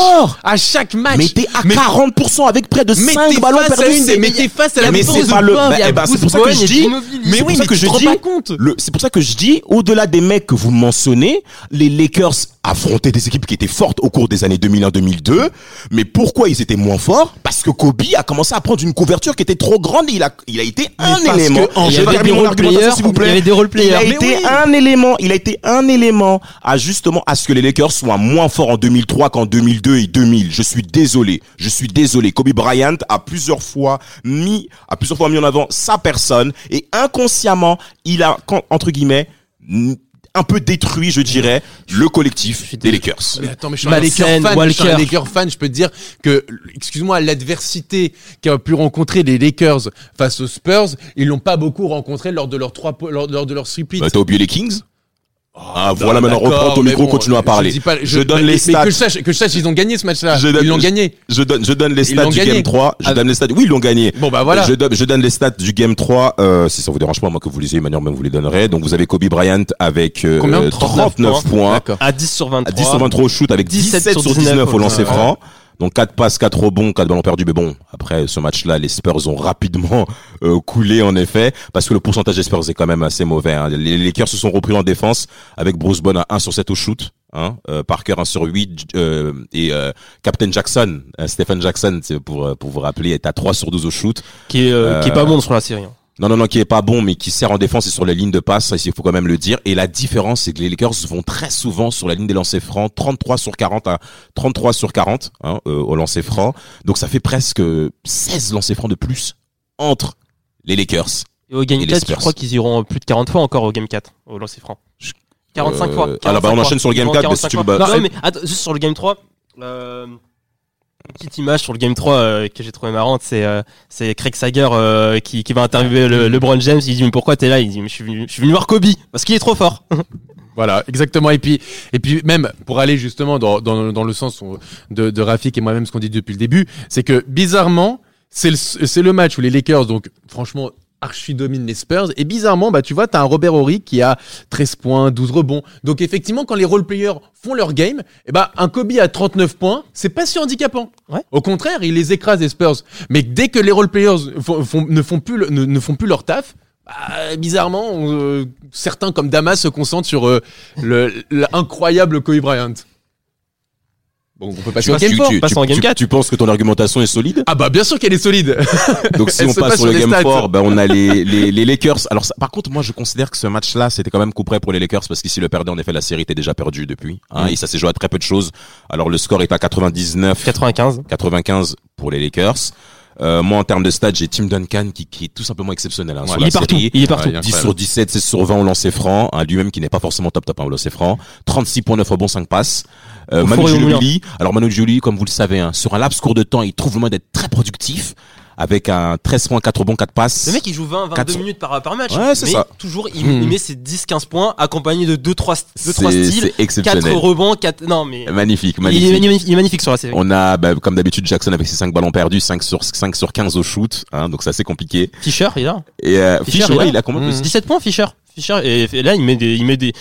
Speaker 3: à chaque match.
Speaker 1: mais t'es à
Speaker 3: Mais-
Speaker 1: 40% avec près de
Speaker 3: mais
Speaker 1: 5
Speaker 3: t'es
Speaker 1: ballons perdus.
Speaker 3: mais t'es face à la
Speaker 1: Mais
Speaker 3: défense
Speaker 1: c'est
Speaker 3: de Pop.
Speaker 1: eh c'est pour ça que je dis-. Mais
Speaker 3: C'est
Speaker 1: oui,
Speaker 3: pour ça
Speaker 1: mais
Speaker 3: que je
Speaker 1: dis-
Speaker 3: rends pas compte.
Speaker 1: Le, c'est pour ça que je dis, au-delà des mecs que vous mentionnez, les Lakers affrontaient des équipes qui étaient fortes au cours des années 2001-2002. Mais pourquoi ils étaient moins forts? Parce que Kobe a commencé à prendre une couverture qui était trop grande. Et il a, il a été un
Speaker 3: parce
Speaker 1: élément.
Speaker 2: Il y avait des role players.
Speaker 1: s'il vous plaît.
Speaker 2: Il y avait des role
Speaker 1: Il
Speaker 2: players.
Speaker 1: a
Speaker 2: Mais
Speaker 1: été
Speaker 2: oui.
Speaker 1: un élément, il a été un élément à justement à ce que les Lakers soient moins forts en 2003 qu'en 2002 et 2000. Je suis désolé, je suis désolé. Kobe Bryant a plusieurs fois mis, a plusieurs fois mis en avant sa personne et inconsciemment, il a entre guillemets un peu détruit, je dirais, le collectif des Lakers.
Speaker 3: Mais attends, mais je suis un
Speaker 2: Madsen,
Speaker 3: Laker fan, je suis un
Speaker 2: Walker.
Speaker 3: Laker fan, je peux te dire que, excuse-moi, l'adversité qu'a pu rencontrer les Lakers face aux Spurs, ils l'ont pas beaucoup rencontré lors de leurs trois, lors, lors de leur sweep.
Speaker 1: Bah, T'as oublié les Kings? Ah
Speaker 3: Non,
Speaker 1: voilà, maintenant reprends ton micro,
Speaker 3: bon,
Speaker 1: continue à parler.
Speaker 3: Je, dis pas-
Speaker 1: Je donne
Speaker 3: mais-
Speaker 1: les
Speaker 3: mais
Speaker 1: stats.
Speaker 3: que je sache, que je sache, ils ont gagné ce match-là. Ils l'ont gagné.
Speaker 1: Je donne, je donne les stats du
Speaker 3: gagné.
Speaker 1: game 3. Je
Speaker 3: Ah.
Speaker 1: donne les stats. Oui, ils l'ont gagné.
Speaker 3: Bon, bah voilà.
Speaker 1: Je donne, je donne les stats du game 3. Euh, si ça vous dérange pas, moi que vous les ayez, manière même vous les donnerez. Donc vous avez Kobe Bryant avec euh,
Speaker 3: Combien?
Speaker 1: 39 points.
Speaker 2: À 10 sur 23.
Speaker 1: À 10 sur 23 au shoot avec 17,
Speaker 2: 17
Speaker 1: sur 19,
Speaker 2: sur 19
Speaker 1: au lancer
Speaker 2: ouais.
Speaker 1: Donc 4 passes, 4 rebonds, 4 ballons perdus. Mais bon, après ce match-là, les Spurs ont rapidement euh, coulé en effet, parce que le pourcentage des Spurs est quand même assez mauvais. hein. Les Lakers se sont repris en défense avec Bruce Bowen à 1 sur 7 au shoot. Hein, euh, Parker 1 sur 8 euh, et euh, Captain Jackson, euh, Stephen Jackson, pour euh, pour vous rappeler, est à 3 sur 12 au shoot.
Speaker 2: Qui est, euh, qui est pas bon sur la série. hein.
Speaker 1: Non, non, non, qui est pas bon, mais qui sert en défense et sur les lignes de passe, ça, il faut quand même le dire. Et la différence, c'est que les Lakers vont très souvent sur la ligne des lancers francs, 33 sur 40 à 33 sur 40 hein, euh, au lancer franc. Donc ça fait presque 16 lancers francs de plus entre les Lakers.
Speaker 2: Et au game
Speaker 1: Et les
Speaker 2: 4, je crois qu'ils iront plus de 40 fois encore au game 4, au lancer franc. 45
Speaker 1: Euh,
Speaker 2: fois.
Speaker 1: alors, bah, on
Speaker 2: 45
Speaker 1: enchaîne sur le game
Speaker 2: vont
Speaker 1: 4, mais
Speaker 2: 45
Speaker 1: si tu veux,
Speaker 2: fois.
Speaker 1: bah,
Speaker 2: non,
Speaker 1: c'est-
Speaker 2: mais attends, juste sur le game 3, euh, une petite image sur le game 3 euh, que j'ai trouvé marrante, c'est euh, c'est Craig Sager euh, qui, qui va interviewer le, LeBron James. Il dit mais pourquoi t'es là? Il dit mais je suis venu, je suis venu voir Kobe parce qu'il est trop fort.
Speaker 3: Voilà, exactement. Et puis, et puis même pour aller justement dans, dans, dans le sens de, de Rafik et moi-même ce qu'on dit depuis le début, c'est que bizarrement, c'est le, c'est le match où les Lakers, donc franchement, archi dominent les Spurs. Et bizarrement, bah tu vois, t'as un Robert Horry qui a 13 points, 12 rebonds. Donc effectivement, quand les role players font leur game, et bah un Kobe à 39 points, c'est pas si handicapant.
Speaker 2: Ouais.
Speaker 3: Au contraire, il les écrase les Spurs. Mais dès que les role players font- font- ne font plus le- ne, ne font plus leur taf. bah, bizarrement, euh, certains comme Damas se concentrent sur euh, le l'incroyable Kobe Bryant. Bon, on peut passer au
Speaker 1: Tu,
Speaker 3: game
Speaker 1: tu,
Speaker 3: 4.
Speaker 1: tu,
Speaker 2: en
Speaker 1: tu-
Speaker 2: 4.
Speaker 1: tu penses que ton argumentation est solide?
Speaker 3: Ah bah bien sûr qu'elle est solide.
Speaker 1: Donc si on
Speaker 3: se
Speaker 1: passe sur le game
Speaker 3: stats.
Speaker 1: 4, ben on a les, les, les Lakers. Alors ça- par contre, moi je considère que ce match-là, c'était quand même coup près pour les Lakers parce que s'ils le perdaient, en effet, la série était déjà perdue depuis. Hein,
Speaker 2: Mm.
Speaker 1: Et ça s'est joué à très peu de choses. Alors le score est à 99,
Speaker 2: 95.
Speaker 1: 95 pour les Lakers. Euh, moi, en termes de stats, j'ai Tim Duncan qui, qui est tout simplement exceptionnel hein, sur
Speaker 2: il
Speaker 1: la
Speaker 2: est partout.
Speaker 1: série.
Speaker 2: Il est partout.
Speaker 3: Ouais, il est
Speaker 1: 10 sur
Speaker 3: incroyable.
Speaker 1: 17, 16 sur 20 au lancer franc, hein, lui-même qui n'est pas forcément top top hein, au lancer franc. 36.9 rebonds, 5 passes. Euh, Manu. Ginobili, alors Manu Ginobili, comme vous le savez, hein, sur un laps court de temps, il trouve le moyen d'être très productif avec un 13 points, 4 rebonds, 4 passes.
Speaker 2: Le mec il joue 20 22
Speaker 1: 400.
Speaker 2: minutes par, par match.
Speaker 1: Ouais, c'est
Speaker 2: mais
Speaker 1: ça.
Speaker 2: toujours il,
Speaker 3: Hmm.
Speaker 2: il met ses 10 15 points accompagné de 2 3 2 3
Speaker 1: C'est-
Speaker 2: styles,
Speaker 1: c'est
Speaker 2: 4
Speaker 1: exceptionnel.
Speaker 2: rebonds, 4 non mais
Speaker 1: Magnifique,
Speaker 2: il est,
Speaker 1: magnifique.
Speaker 2: magnifique, il est magnifique sur la série.
Speaker 1: On a, bah, comme d'habitude, Jackson avec ses 5 ballons perdus, 5 sur, 5 sur 15 au shoot, hein, donc c'est assez compliqué.
Speaker 2: Fischer, il là.
Speaker 1: Et euh,
Speaker 2: Fischer,
Speaker 1: Fischer,
Speaker 2: il
Speaker 1: ouais,
Speaker 2: a-
Speaker 1: il a combien
Speaker 3: Mm.
Speaker 1: de
Speaker 2: 17 points Fischer. Fischer et, et là il met des il met des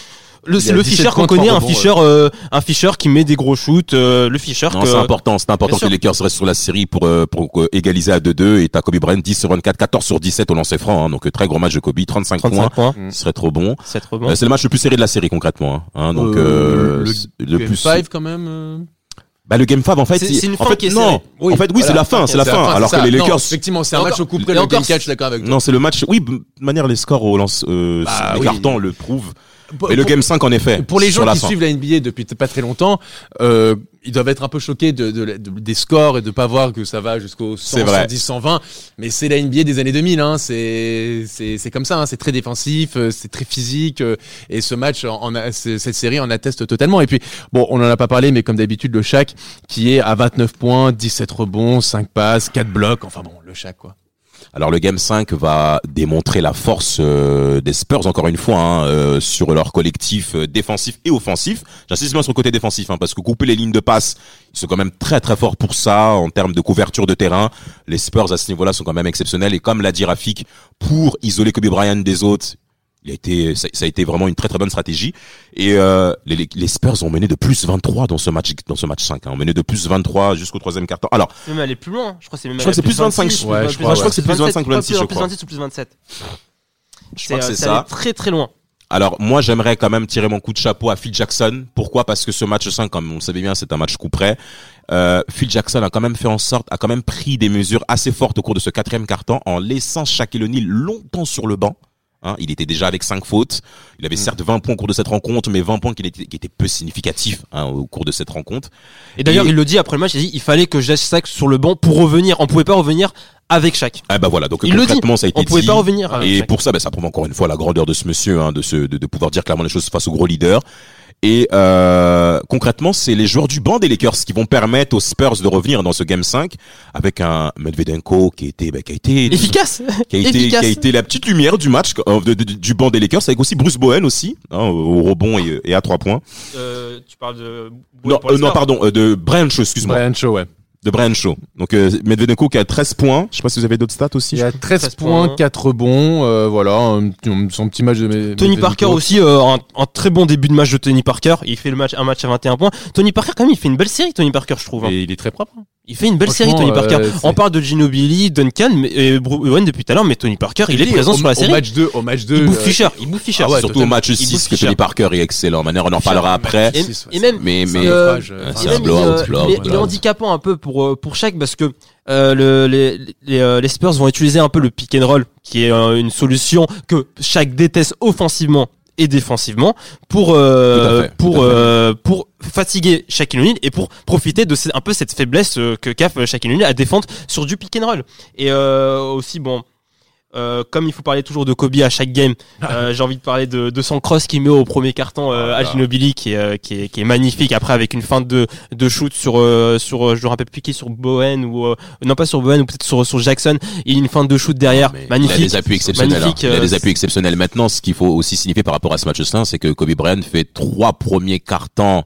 Speaker 2: le c'est le
Speaker 3: 17
Speaker 2: Fischer qu'on connaît un Fischer euh, un Fischer qui met des gros shoots euh, le Fischer
Speaker 1: Non,
Speaker 2: que
Speaker 1: c'est important, c'est important
Speaker 2: Bien
Speaker 1: que les Lakers restent sur la série pour euh, pour euh, égaliser à 2-2 et t'as Kobe Bryant 10 sur 24, 14 sur 17 au lancer franc, hein, donc euh, très gros match de Kobe, 35,
Speaker 2: 35
Speaker 1: points,
Speaker 2: points,
Speaker 1: ce serait trop bon.
Speaker 2: 7 rebonds.
Speaker 1: Euh, c'est le match le plus serré de la série concrètement, hein, hein, donc
Speaker 3: Euh,
Speaker 1: euh,
Speaker 3: le
Speaker 1: c'est le
Speaker 3: Game
Speaker 1: plus
Speaker 3: 5 quand même. euh.
Speaker 1: Bah le game 5 en fait,
Speaker 2: C'est- c'est une
Speaker 1: en
Speaker 2: fin
Speaker 1: fait
Speaker 2: qui est
Speaker 1: non,
Speaker 2: serrée.
Speaker 3: Oui,
Speaker 1: en fait oui,
Speaker 3: voilà,
Speaker 1: c'est la fin, c'est la
Speaker 3: C'est
Speaker 1: fin,
Speaker 3: c'est
Speaker 1: alors que les
Speaker 3: Non,
Speaker 1: Lakers
Speaker 3: effectivement, c'est un match au coup près. Le game 4, je suis d'accord avec toi.
Speaker 1: non, c'est le match oui, de manière les scores au lance euh,
Speaker 3: Bah
Speaker 1: les
Speaker 3: oui.
Speaker 1: cartons le prouvent.
Speaker 3: Pour-
Speaker 1: Mais le game 5 en effet.
Speaker 3: Pour les gens qui suivent la NBA depuis pas très longtemps, euh, ils doivent être un peu choqués de, de- de- des scores et de pas voir que ça va jusqu'au 100,
Speaker 1: C'est vrai.
Speaker 3: 110, 120. Mais c'est la NBA des années 2000. Hein. C'est c'est c'est comme ça. Hein. C'est très défensif, euh, c'est très physique. euh, et ce match, en, en cette série en atteste totalement. Et puis bon, on en a pas parlé, mais comme d'habitude, le Shaq qui est à 29 points, 17 rebonds, 5 passes, 4 blocs. Enfin bon, le Shaq quoi.
Speaker 1: Alors le game 5 va démontrer la force euh, des Spurs encore une fois hein, euh, sur leur collectif euh, défensif et offensif. J'insiste bien sur le côté défensif hein, parce que couper les lignes de passe, ils sont quand même très très forts pour ça en termes de couverture de terrain. Les Spurs à ce niveau-là sont quand même exceptionnels et comme l'a dit Rafik, pour isoler Kobe Bryant des autres, il a été, ça, ça a été vraiment une très très bonne stratégie. Et euh, les, les- les Spurs ont mené de plus 23 dans ce match dans ce match 5. Hein, ont mené de plus 23 jusqu'au troisième quart-temps. Alors
Speaker 2: C'est même aller plus loin. Je crois que c'est même
Speaker 1: Je crois que c'est plus 25,
Speaker 2: 26,
Speaker 3: ouais,
Speaker 2: plus
Speaker 3: je crois,
Speaker 2: 27,
Speaker 3: je crois
Speaker 1: que c'est plus 25 ou 26, je
Speaker 2: plus
Speaker 1: crois.
Speaker 2: 26 ou plus 27.
Speaker 1: je crois que c'est
Speaker 2: euh,
Speaker 1: ça.
Speaker 2: allait très très loin.
Speaker 1: Alors moi j'aimerais quand même tirer mon coup de chapeau à Phil Jackson. Pourquoi? Parce que ce match 5, comme on le savait bien, c'est un match coup près. Euh, Phil Jackson a quand même fait en sorte, a quand même pris des mesures assez fortes au cours de ce quatrième quart-temps en laissant Shaquille O'Neal longtemps sur le banc. Hein, il était déjà avec 5 fautes. Il avait certes 20 points au cours de cette rencontre, mais 20 points qui étaient, qui étaient peu significatifs hein, au cours de cette rencontre.
Speaker 2: Et d'ailleurs, il le dit après le match, il dit il fallait que je Shaq sur le banc pour revenir. On pouvait pas revenir avec Shaq.
Speaker 1: Ah bah voilà, donc
Speaker 2: Il le dit.
Speaker 1: concrètement ça a été
Speaker 2: On pouvait
Speaker 1: dit.
Speaker 2: pas revenir avec
Speaker 1: Et
Speaker 2: Shaq.
Speaker 1: pour ça, ben, ça prouve encore une fois la grandeur de ce monsieur, hein, de, ce, de, de pouvoir dire clairement les choses face au gros leader. Et euh, concrètement, c'est les joueurs du banc des Lakers qui vont permettre aux Spurs de revenir dans ce Game 5 avec un Medvedenko qui était, ben, qui a été,
Speaker 2: Efficace.
Speaker 1: qui a été, qui
Speaker 2: efficace.
Speaker 1: a été la petite lumière du match euh, de- de- du banc des Lakers, avec aussi Bruce Bowen aussi hein, au rebond et, et à trois points.
Speaker 2: Euh, tu parles de.
Speaker 1: Non,
Speaker 2: pour les
Speaker 1: euh, non, pardon, euh, de Branch, excuse-moi.
Speaker 3: Brian Shaw, ouais.
Speaker 1: De Brian Shaw. Donc euh, Medvedenko qui a 13 points. Je sais pas si vous avez d'autres stats aussi.
Speaker 3: Il a 13,
Speaker 2: 13
Speaker 3: points,
Speaker 2: points.
Speaker 3: 4 bons, euh, voilà, un petit- son petit match de Med-
Speaker 2: Tony
Speaker 3: Medvedenko.
Speaker 2: Parker aussi, euh, un, un très bon début de match de Tony Parker. Il fait le match, un match à 21 points. Tony Parker, quand même, il fait une belle série, Tony Parker, je trouve. hein.
Speaker 3: Et il est très propre.
Speaker 2: Il fait une belle série, Tony Parker.
Speaker 3: euh,
Speaker 2: On parle de Ginobili, Duncan, mais, et Owen depuis tout à l'heure, mais Tony Parker, il est présent
Speaker 3: au,
Speaker 2: sur la
Speaker 3: Au
Speaker 2: série.
Speaker 3: match 2, au match 2.
Speaker 2: Il bouffe Fischer, il bouffe Fischer.
Speaker 3: Ah ouais,
Speaker 1: Surtout au match
Speaker 2: Il
Speaker 1: 6
Speaker 2: bouffe
Speaker 1: que. Tony Parker est excellent. Manière, on en reparlera après.
Speaker 2: Et, et même,
Speaker 1: Mais mais
Speaker 2: Euh,
Speaker 1: c'est
Speaker 2: Et
Speaker 1: un blowout,
Speaker 2: il, euh, est- handicapant un peu pour euh, pour chaque parce que euh, le, les, les, euh, les Spurs vont utiliser un peu le pick and roll qui est euh, une solution que chaque déteste offensivement et défensivement pour euh,
Speaker 1: fait,
Speaker 2: pour euh, pour fatiguer Shaquille O'Neal et pour profiter de un peu cette faiblesse euh, que qu'a Shaquille O'Neal à défendre sur du pick and roll. Et aussi bon euh, comme il faut parler toujours de Kobe à chaque game, euh, j'ai envie de parler de, de son cross qu'il met au premier carton euh, à Ginobili qui est, euh, qui est qui est magnifique. Après avec une feinte de de shoot sur euh, sur je me rappelle plus qui sur Bowen ou euh, non pas sur Bowen ou peut-être sur sur Jackson. Il y a une feinte de shoot derrière,
Speaker 1: Mais
Speaker 2: magnifique.
Speaker 1: Il a des appuis exceptionnels. hein. Il a des appuis exceptionnels. Maintenant, ce qu'il faut aussi signifier par rapport à ce match-là, c'est que Kobe Bryant fait trois premiers cartons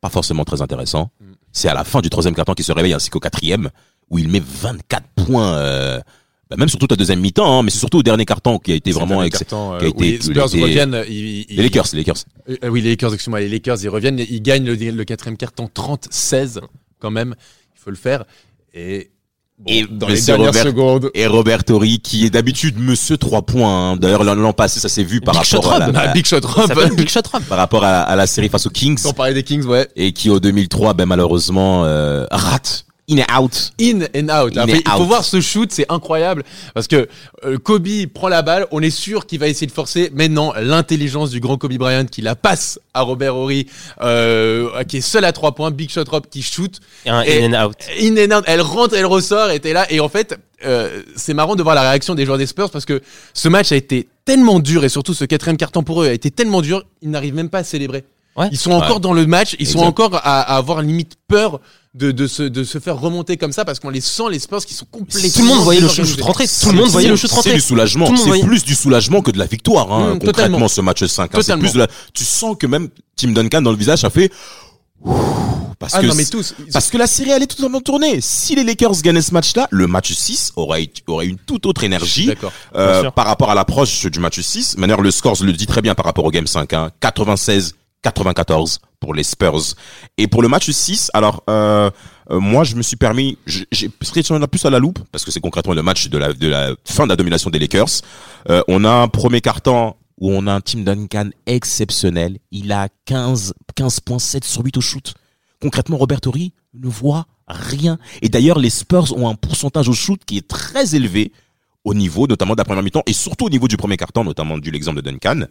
Speaker 1: pas forcément très intéressants.
Speaker 2: Mm.
Speaker 1: C'est à la fin du troisième carton qu'il se réveille ainsi qu'au quatrième où il met 24 points. Euh, bah, même sur toute la deuxième mi-temps, hein, mais c'est surtout au dernier carton qui a été vraiment ex-
Speaker 3: carton, euh,
Speaker 1: qui a été-
Speaker 3: les Spurs
Speaker 1: les-
Speaker 3: reviennent. ils- ils-
Speaker 1: les Lakers, les Lakers.
Speaker 3: Euh, oui, les Lakers, excuse-moi, les Lakers, ils reviennent, ils gagnent le, le quatrième carton 30-16 quand même. Il faut le faire. Et, bon,
Speaker 1: Et
Speaker 3: dans les dernières
Speaker 1: Robert-
Speaker 3: secondes.
Speaker 1: Et Robert Torrey, qui est d'habitude Monsieur 3 points. hein. D'ailleurs, l'an passé, ça s'est vu par
Speaker 2: Big
Speaker 1: rapport,
Speaker 2: shot
Speaker 1: à la,
Speaker 3: big shot,
Speaker 2: s'appelle Big Shot Rob.
Speaker 1: par rapport à, à la série face aux Kings.
Speaker 3: Sans parler des Kings, ouais.
Speaker 1: Et qui, au 2003, ben, malheureusement, euh, rate. In and out.
Speaker 3: In and out.
Speaker 1: In
Speaker 3: Après,
Speaker 1: and
Speaker 3: il faut
Speaker 1: out.
Speaker 3: voir ce shoot, c'est incroyable. Parce que euh, Kobe prend la balle, on est sûr qu'il va essayer de forcer. Mais non, l'intelligence du grand Kobe Bryant qui la passe à Robert Horry, euh, qui est seul à trois points, Big Shot Rob qui shoot.
Speaker 2: Et un
Speaker 3: Et-
Speaker 2: in and out.
Speaker 3: In and out, elle rentre, elle ressort, et t'es là. Et en fait, euh, c'est marrant de voir la réaction des joueurs des Spurs parce que ce match a été tellement dur et surtout ce quatrième carton pour eux a été tellement dur, ils n'arrivent même pas à célébrer.
Speaker 2: Ouais.
Speaker 3: Ils sont encore
Speaker 1: Ouais.
Speaker 3: dans le match, ils sont encore à, à avoir limite peur de, de, se, de se faire remonter comme ça parce qu'on les sent les Spurs qui sont complètement
Speaker 2: Tout le monde voyait le shoot rentrer. Tout le monde voyait le shoot
Speaker 1: C'est
Speaker 2: rentrer.
Speaker 1: du soulagement.
Speaker 2: Tout
Speaker 1: C'est
Speaker 2: voyait-
Speaker 1: plus du soulagement que de la victoire, hein,
Speaker 3: Mmh,
Speaker 1: concrètement,
Speaker 3: totalement.
Speaker 1: ce match 5. hein. C'est plus de la... Tu sens que même Tim Duncan dans le visage a fait, Ouh, parce
Speaker 3: Ah
Speaker 1: que
Speaker 3: non mais tous. ils-
Speaker 1: Parce que la série elle est totalement tournée. Si les Lakers gagnaient ce match-là, le match 6 aurait, aurait une toute autre énergie euh, par rapport à l'approche du match 6. D'ailleurs, le score le dit très bien par rapport au game 5. Hein, 96-94 pour les Spurs. Et pour le match 6, alors euh, euh, moi je me suis permis, j'ai pris plus à la loupe parce que c'est concrètement le match de la, fin de la domination des Lakers. Euh, on a un premier carton où on a un Tim Duncan exceptionnel. Il a 15 15.7 sur 8 au shoot concrètement, Robert Horry ne voit rien. Et d'ailleurs, les Spurs ont un pourcentage au shoot qui est très élevé au niveau, notamment de la première mi-temps, et surtout au niveau du premier carton, notamment du l'exemple de Duncan.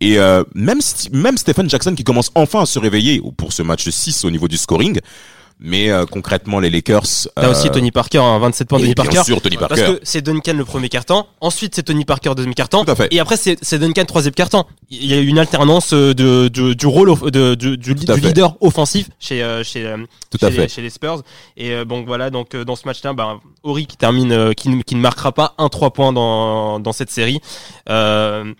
Speaker 1: Et euh, même, même Stephen Jackson qui commence enfin à se réveiller pour ce match 6 au niveau du scoring. Mais euh, concrètement, les Lakers...
Speaker 2: T'as aussi Tony Parker, hein, 27 points de
Speaker 1: et
Speaker 2: Tony
Speaker 1: bien
Speaker 2: Parker.
Speaker 1: sûr, Tony
Speaker 2: Parce
Speaker 1: Parker.
Speaker 2: que c'est Duncan le premier carton, ensuite c'est Tony Parker deuxième carton,
Speaker 1: Tout à fait.
Speaker 2: et après c'est Duncan troisième carton. Il y a eu une alternance euh, de, du rôle de, du, leader offensif chez euh, chez euh,
Speaker 1: Tout
Speaker 2: chez,
Speaker 1: à
Speaker 2: les,
Speaker 1: fait.
Speaker 2: chez les Spurs. Et euh, bon voilà donc euh, dans ce match-là, ben Ori qui termine, euh, qui, ne- qui ne marquera pas un 3 points dans dans cette série. Euh,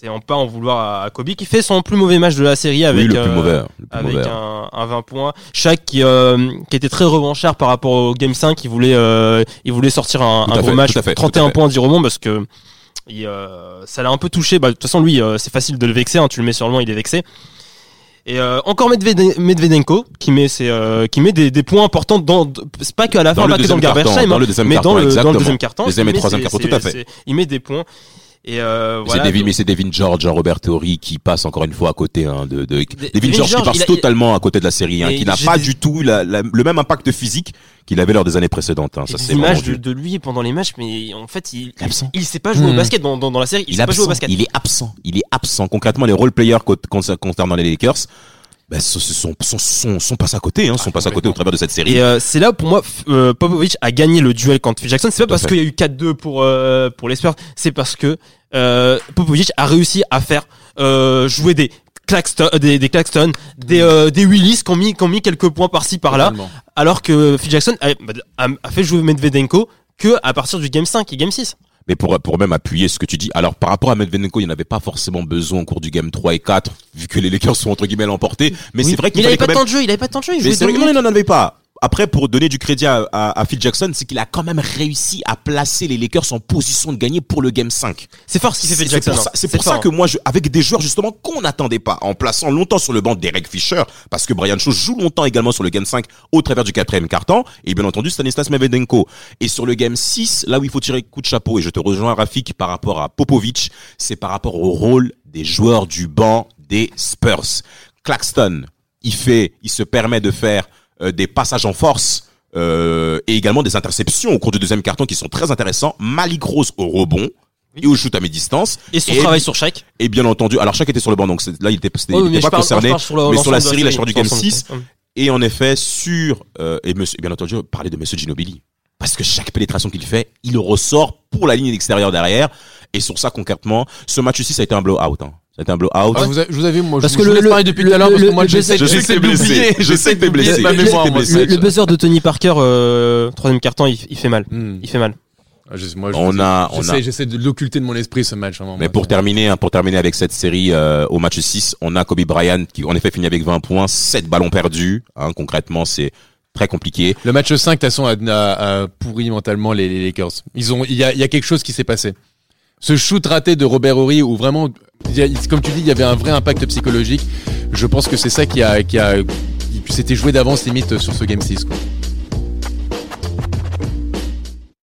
Speaker 2: c'est en pas en vouloir à, à Kobe qui fait son plus mauvais match de la série avec
Speaker 1: oui, le plus mauvais. Le plus
Speaker 2: avec
Speaker 1: mauvais.
Speaker 2: un, un 20 points. Shaq qui, euh, qui était très revanchard par rapport au Game 5, il voulait, euh, il voulait sortir un, un
Speaker 1: à
Speaker 2: gros
Speaker 1: fait,
Speaker 2: match,
Speaker 1: à fait, tout
Speaker 2: 31
Speaker 1: à fait.
Speaker 2: points, 10 rebonds, parce que euh, ça l'a un peu touché. Bah, de toute façon, lui, euh, c'est facile de le vexer, hein, tu le mets sur le banc, il est vexé. Et euh, encore Medved- Medvedenko qui met ses, qui met des, des points importants dans c'est pas qu'à la
Speaker 1: Dans
Speaker 2: fin pas que dans le garbage time mais dans le, dans
Speaker 1: exactement.
Speaker 2: le deuxième carton
Speaker 1: Deuxième et troisième carton, tout à fait.
Speaker 2: il met des points et euh,
Speaker 1: C'est
Speaker 2: voilà,
Speaker 1: Devin,
Speaker 2: donc-
Speaker 1: mais c'est Devin George, hein, Robert Horry qui passe encore une fois à côté hein, de, de Devin
Speaker 2: Devin
Speaker 1: George,
Speaker 2: George,
Speaker 1: qui passe
Speaker 2: a-
Speaker 1: totalement à côté de la série, hein, qui n'a pas du tout la- la- le même impact physique qu'il avait lors des années précédentes. Hein. Ça, c'est vraiment
Speaker 2: de, de lui pendant les matchs, mais en fait, il,
Speaker 1: est absent.
Speaker 2: il sait pas jouer au
Speaker 3: Hmm.
Speaker 2: basket dans, dans, dans la série. Il,
Speaker 1: il,
Speaker 2: sait
Speaker 1: est
Speaker 2: pas jouer au
Speaker 1: absent.
Speaker 2: basket.
Speaker 1: il est absent. Il est absent. Concrètement, les role players co- con- concernant les Lakers, ben, ce sont, sont, sont, sont passés à côté, hein, sont passés à côté au travers de cette série.
Speaker 2: Et euh, c'est là pour moi, euh, Popovic a gagné le duel contre Phil Jackson. C'est pas
Speaker 1: Tout
Speaker 2: parce qu'il y a eu 4-2 pour euh, pour les Spurs, c'est parce que euh, Popovic a réussi à faire euh, jouer des Claxton, euh, des, des Claxton, des euh, des Willis qui ont mis qui ont mis quelques points par-ci par-là, alors que Phil Jackson a, a- a fait jouer Medvedenko que à partir du game 5 et game 6.
Speaker 1: Mais pour, pour même appuyer ce que tu dis, alors par rapport à Medvedenko, il n'y avait pas forcément besoin au cours du game 3 et 4, vu que les Lakers sont entre guillemets l'emporté. Mais
Speaker 2: Oui.
Speaker 1: c'est vrai
Speaker 2: Mais
Speaker 1: qu'il
Speaker 2: il avait
Speaker 1: fallait
Speaker 2: pas
Speaker 1: quand
Speaker 2: de
Speaker 1: même
Speaker 2: temps de jeu, il avait pas temps de jeu, il
Speaker 1: Mais
Speaker 2: jouait
Speaker 1: vrai que non, il n'en avait pas. Après, pour donner du crédit à, à, à Phil Jackson, c'est qu'il a quand même réussi à placer les Lakers en position de gagner pour le Game 5.
Speaker 2: C'est fort ce qu'il fait Phil
Speaker 1: C'est pour ça, pour que moi, je, avec des joueurs justement qu'on n'attendait pas, en plaçant longtemps sur le banc Derek Fisher, parce que Brian Shaw joue longtemps également sur le Game 5 au travers du quatrième carton, et bien entendu Stanislas Medvedenko. Et sur le Game 6, là où il faut tirer coup de chapeau, et je te rejoins Rafik par rapport à Popovic, c'est par rapport au rôle des joueurs du banc des Spurs. Claxton, il fait, il se permet de faire des passages en force. euh, et également des interceptions au cours du deuxième carton qui sont très intéressants. Malik Rose au rebond et au shoot à mi-distance.
Speaker 2: Et son
Speaker 1: Et-
Speaker 2: travail sur chaque.
Speaker 1: Et bien entendu, alors chaque était sur le banc, donc là il était, c'était-
Speaker 2: Ouais,
Speaker 1: il était pas
Speaker 2: parle-
Speaker 1: concerné.
Speaker 2: sur le-
Speaker 1: mais sur la série, là je parle du game
Speaker 2: l'ensemble.
Speaker 1: 6. Et en effet, sur euh, et, monsieur, et bien entendu, parler de Monsieur Ginobili, parce que chaque pénétration qu'il fait, il ressort pour la ligne extérieure derrière. Et sur ça concrètement, ce match aussi, ça a été un blowout. Hein. Été un blowout.
Speaker 3: Ah, je, vous ai- je vous avais, moi,
Speaker 4: Parce
Speaker 3: je,
Speaker 4: que
Speaker 3: je
Speaker 4: le-
Speaker 3: vous
Speaker 4: le-
Speaker 3: parler depuis
Speaker 4: le-
Speaker 3: tout à l'heure parce que
Speaker 4: le-
Speaker 3: moi
Speaker 4: le-
Speaker 1: je sais que t'es
Speaker 3: d'oublier-
Speaker 1: blessé. Je sais que t'es blessé.
Speaker 3: ma
Speaker 1: Je sais
Speaker 3: mémoire,
Speaker 1: que t'es
Speaker 3: moi.
Speaker 1: blessé.
Speaker 2: Le, le buzzer de Tony Parker, euh, troisième carton, il, il fait mal.
Speaker 3: Hmm.
Speaker 2: Il fait mal.
Speaker 3: Ah, je- moi, je-
Speaker 1: On a, on a.
Speaker 3: J'essaie, de l'occulter de mon esprit ce match. vraiment,
Speaker 1: Mais pour terminer, hein, pour terminer avec cette série euh, au match 6, on a Kobe Bryant qui en effet finit avec 20 points, 7 ballons perdus. Hein, concrètement, c'est très compliqué.
Speaker 3: Le match 5, de toute façon, a, a- a pourri mentalement les, les Lakers. Ils ont, il y a, il y a quelque chose qui s'est passé. Ce shoot raté de Robert Horry, où vraiment, comme tu dis, il y avait un vrai impact psychologique. Je pense que c'est ça qui a, qui a, qui joué d'avance limite sur ce game 6. Quoi.